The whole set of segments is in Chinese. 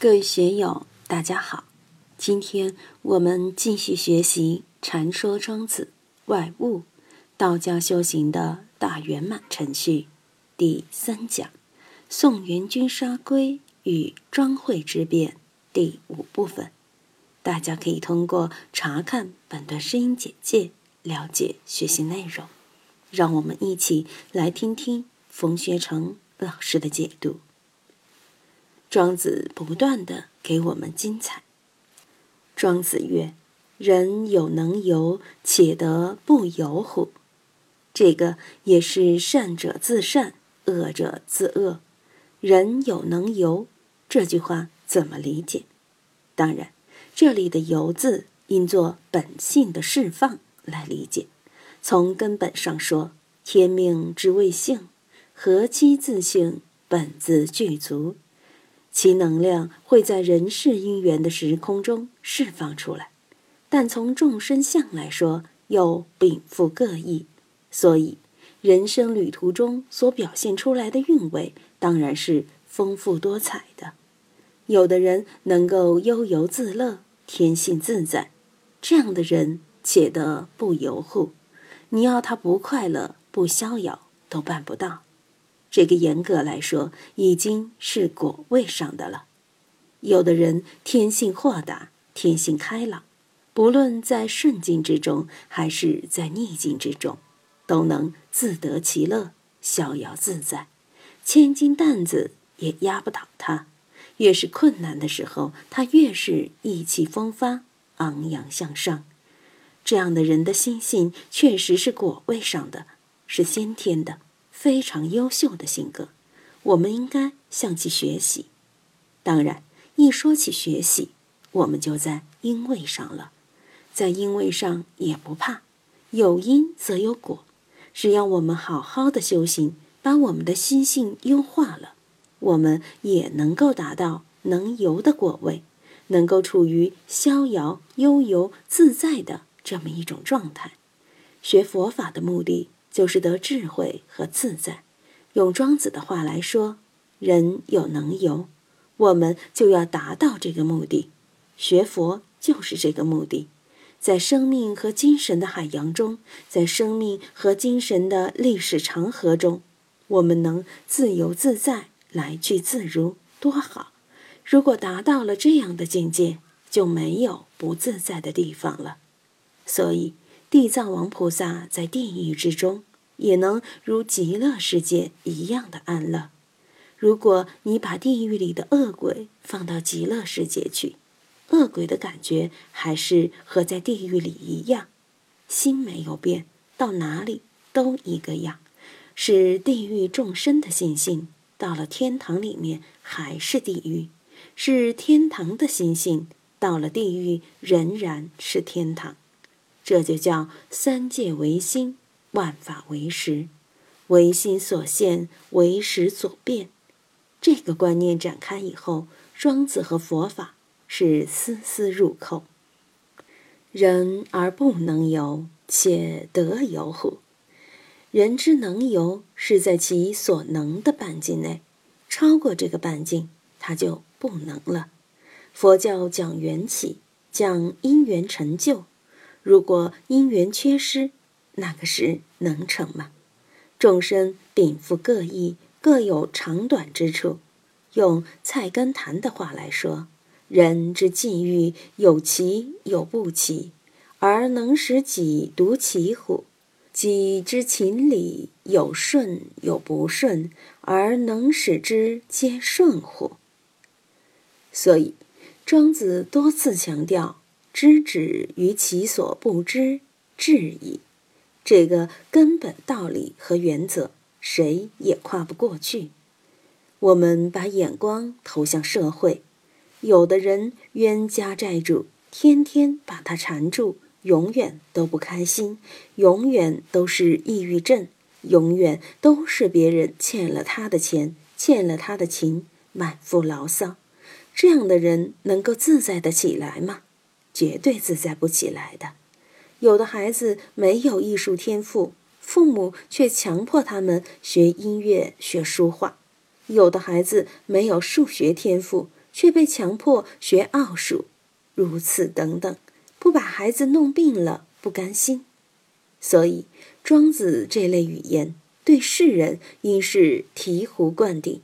各位学友，大家好！今天我们继续学习《禅说庄子外物》，道教修行的大圆满程序第三讲：宋元君杀龟与庄惠之辩第五部分。大家可以通过查看本段声音简介了解学习内容。让我们一起来听听冯学成老师的解读。庄子不断的给我们精彩。庄子曰：“人有能游，且得不由乎？”这个也是善者自善，恶者自恶。人有能游，这句话怎么理解？当然，这里的“游”字应作本性的释放来理解。从根本上说，天命之谓性，何其自性，本自具足。其能量会在人世因缘的时空中释放出来，但从众生相来说，又禀赋各异。所以，人生旅途中所表现出来的韵味，当然是丰富多彩的。有的人能够悠游自乐，天性自在，这样的人且得不由乎？你要他不快乐、不逍遥，都办不到。这个严格来说，已经是果位上的了。有的人天性豁达，天性开朗，不论在顺境之中，还是在逆境之中，都能自得其乐，逍遥自在，千斤担子也压不倒他。越是困难的时候，他越是意气风发，昂扬向上。这样的人的心性，确实是果位上的，是先天的。非常优秀的性格，我们应该向其学习。当然，一说起学习，我们就在因位上了。在因位上也不怕，有因则有果。只要我们好好的修行，把我们的心性优化了，我们也能够达到能游的果位，能够处于逍遥、悠游、自在的这么一种状态。学佛法的目的。就是得智慧和自在。用庄子的话来说，人有能游，我们就要达到这个目的。学佛就是这个目的。在生命和精神的海洋中，在生命和精神的历史长河中，我们能自由自在，来去自如，多好！如果达到了这样的境界，就没有不自在的地方了。所以。地藏王菩萨在地狱之中，也能如极乐世界一样的安乐。如果你把地狱里的恶鬼放到极乐世界去，恶鬼的感觉还是和在地狱里一样，心没有变，到哪里都一个样。是地狱众生的心性，到了天堂里面还是地狱；是天堂的心性，到了地狱仍然是天堂。这就叫三界唯心，万法唯识，唯心所现，唯识所变。这个观念展开以后，庄子和佛法是丝丝入扣。人而不能游，且得游乎？人之能游，是在其所能的半径内，超过这个半径，他就不能了。佛教讲缘起，讲因缘成就。如果因缘缺失，那个时能成吗？众生禀赋各异，各有长短之处。用菜根谭的话来说，人之际遇有奇有不奇，而能使己独奇乎？己之情理有顺有不顺，而能使之皆顺乎？所以，庄子多次强调。知止于其所不知，至矣。这个根本道理和原则，谁也跨不过去。我们把眼光投向社会，有的人冤家债主，天天把他缠住，永远都不开心，永远都是抑郁症，永远都是别人欠了他的钱，欠了他的情，满腹牢骚。这样的人能够自在的起来吗？绝对自在不起来的。有的孩子没有艺术天赋，父母却强迫他们学音乐、学书画；有的孩子没有数学天赋，却被强迫学奥数，如此等等，不把孩子弄病了不甘心。所以，庄子这类语言对世人应是醍醐灌顶，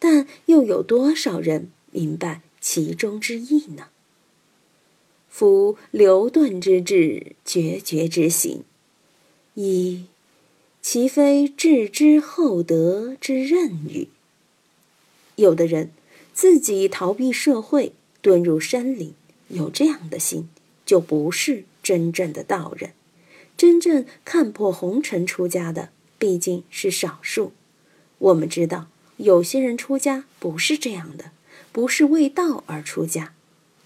但又有多少人明白其中之意呢？夫流遁之志，决绝之行，一，其非置之厚德之任与？有的人自己逃避社会，遁入山林，有这样的心，就不是真正的道人。真正看破红尘出家的，毕竟是少数。我们知道，有些人出家不是这样的，不是为道而出家。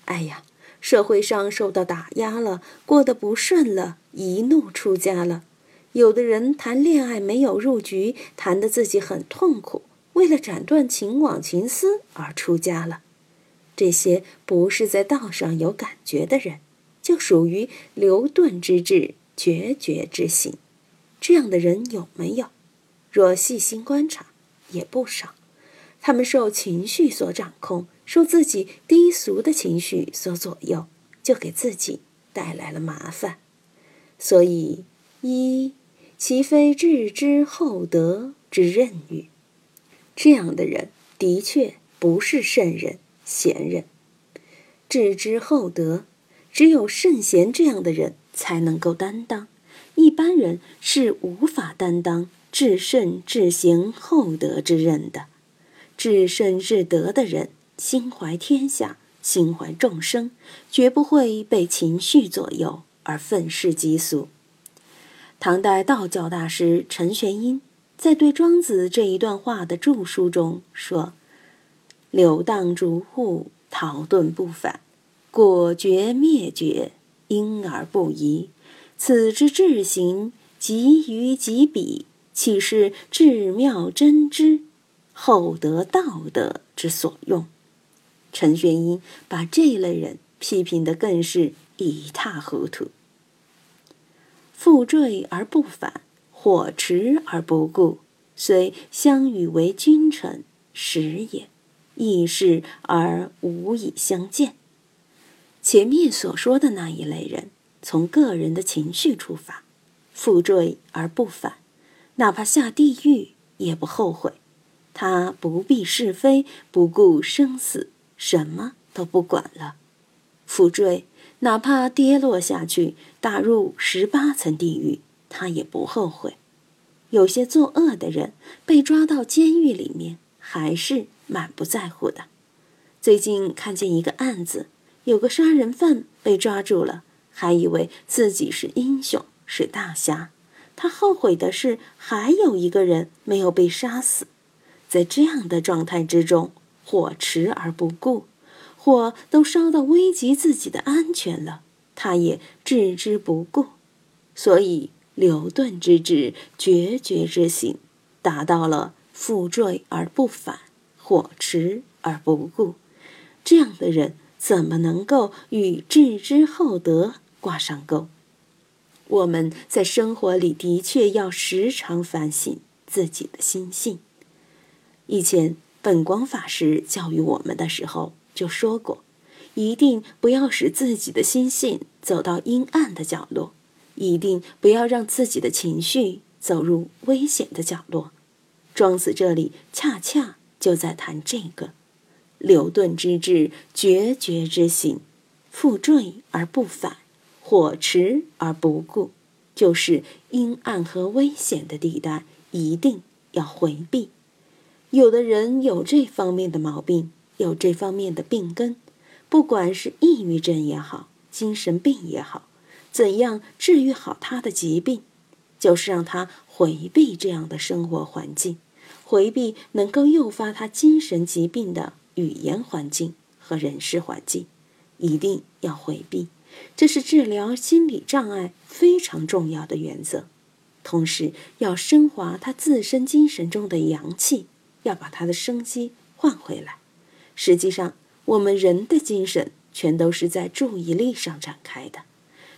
哎呀！社会上受到打压了，过得不顺了，一怒出家了。有的人谈恋爱没有入局，谈得自己很痛苦，为了斩断情网情丝而出家了。这些不是在道上有感觉的人，就属于流遁之志、决绝之行。这样的人有没有？若细心观察，也不少。他们受情绪所掌控。受自己低俗的情绪所左右，就给自己带来了麻烦。所以，一其非置之厚德之任与？这样的人的确不是圣人贤人。置之厚德，只有圣贤这样的人才能够担当，一般人是无法担当至圣至贤厚德之任的。至圣至德的人。心怀天下，心怀众生，绝不会被情绪左右而愤世嫉俗。唐代道教大师陈玄英在对庄子这一段话的注书中说：“流荡逐户，逃遁不返，果决灭绝，因而不疑。此之至行，极于极彼，岂是至妙真知、厚德道德之所用？”陈玄英把这类人批评的更是一塌糊涂。负坠而不返，火驰而不顾，虽相与为君臣，时也；异事而无以相见。前面所说的那一类人，从个人的情绪出发，负坠而不返，哪怕下地狱也不后悔。他不避是非，不顾生死。什么都不管了，福坠，哪怕跌落下去，打入十八层地狱，他也不后悔。有些作恶的人被抓到监狱里面，还是满不在乎的。最近看见一个案子，有个杀人犯被抓住了，还以为自己是英雄，是大侠。他后悔的是，还有一个人没有被杀死。在这样的状态之中。火驰而不顾，火都烧到危及自己的安全了，他也置之不顾，所以流遁之志、决绝之行，达到了负坠而不返、火驰而不顾。这样的人怎么能够与置之厚德挂上钩？我们在生活里的确要时常反省自己的心性。以前。本光法师教育我们的时候就说过，一定不要使自己的心性走到阴暗的角落，一定不要让自己的情绪走入危险的角落。庄子这里恰恰就在谈这个：流遁之志，决绝之行，负坠而不返，火驰而不顾，就是阴暗和危险的地带，一定要回避。有的人有这方面的毛病，有这方面的病根，不管是抑郁症也好，精神病也好，怎样治愈好他的疾病，就是让他回避这样的生活环境，回避能够诱发他精神疾病的语言环境和人事环境，一定要回避，这是治疗心理障碍非常重要的原则。同时，要升华他自身精神中的阳气。要把他的生机换回来。实际上，我们人的精神全都是在注意力上展开的。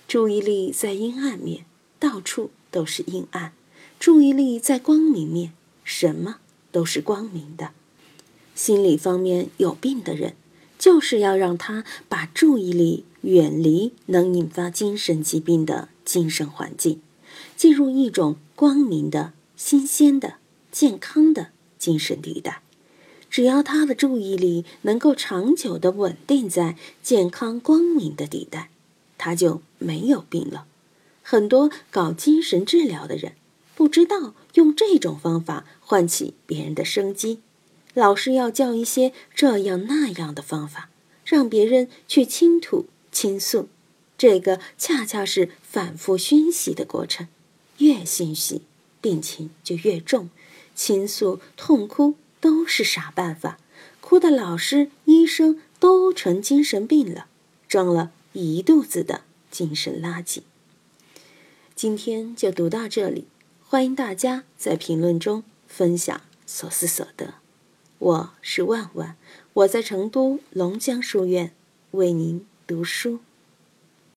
注意力在阴暗面，到处都是阴暗；注意力在光明面，什么都是光明的。心理方面有病的人，就是要让他把注意力远离能引发精神疾病的精神环境，进入一种光明的、新鲜的、健康的精神地带。只要他的注意力能够长久的稳定在健康光明的地带，他就没有病了。很多搞精神治疗的人不知道用这种方法唤起别人的生机，老是要教一些这样那样的方法，让别人去倾吐倾诉。这个恰恰是反复熏习的过程，越熏习，病情就越重。倾诉、痛哭。都是傻办法，哭的老师、医生都成精神病了，装了一肚子的精神垃圾。今天就读到这里，欢迎大家在评论中分享所思所得。我是万万，我在成都龙江书院为您读书。